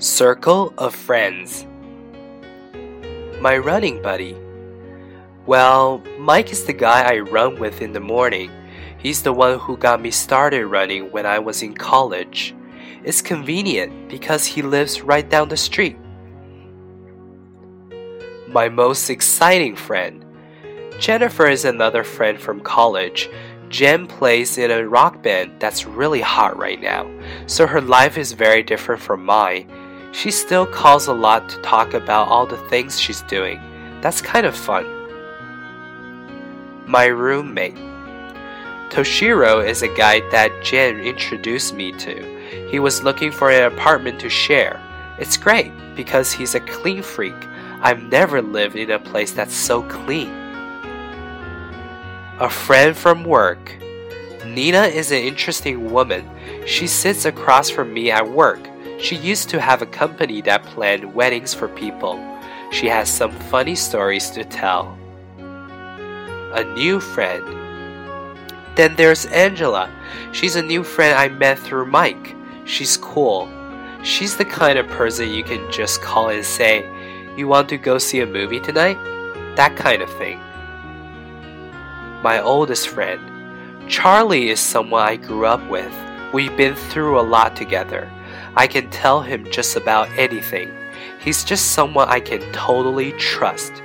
Circle of friends. My running buddy. Well, Mike is the guy I run with in the morning. He's the one who got me started running when I was in college. It's convenient because he lives right down the street. My most exciting friend. Jennifer is another friend from college. Jen plays in a rock band that's really hot right now, so her life is very different from mine. She still calls a lot to talk about all the things she's doing. That's kind of fun. My roommate. Toshiro is a guy that Jen introduced me to. He was looking for an apartment to share. It's great because he's a clean freak. I've never lived in a place that's so clean. A friend from work. Nina is an interesting woman. She sits across from me at work. She used to have a company that planned weddings for people. She has some funny stories to tell. A new friend. Then there's Angela. She's a new friend I met through Mike. She's cool. She's the kind of person you can just call and say, You want to go see a movie tonight? That kind of thing my oldest friend. Charlie is someone I grew up with. We've been through a lot together. I can tell him just about anything. He's just someone I can totally trust.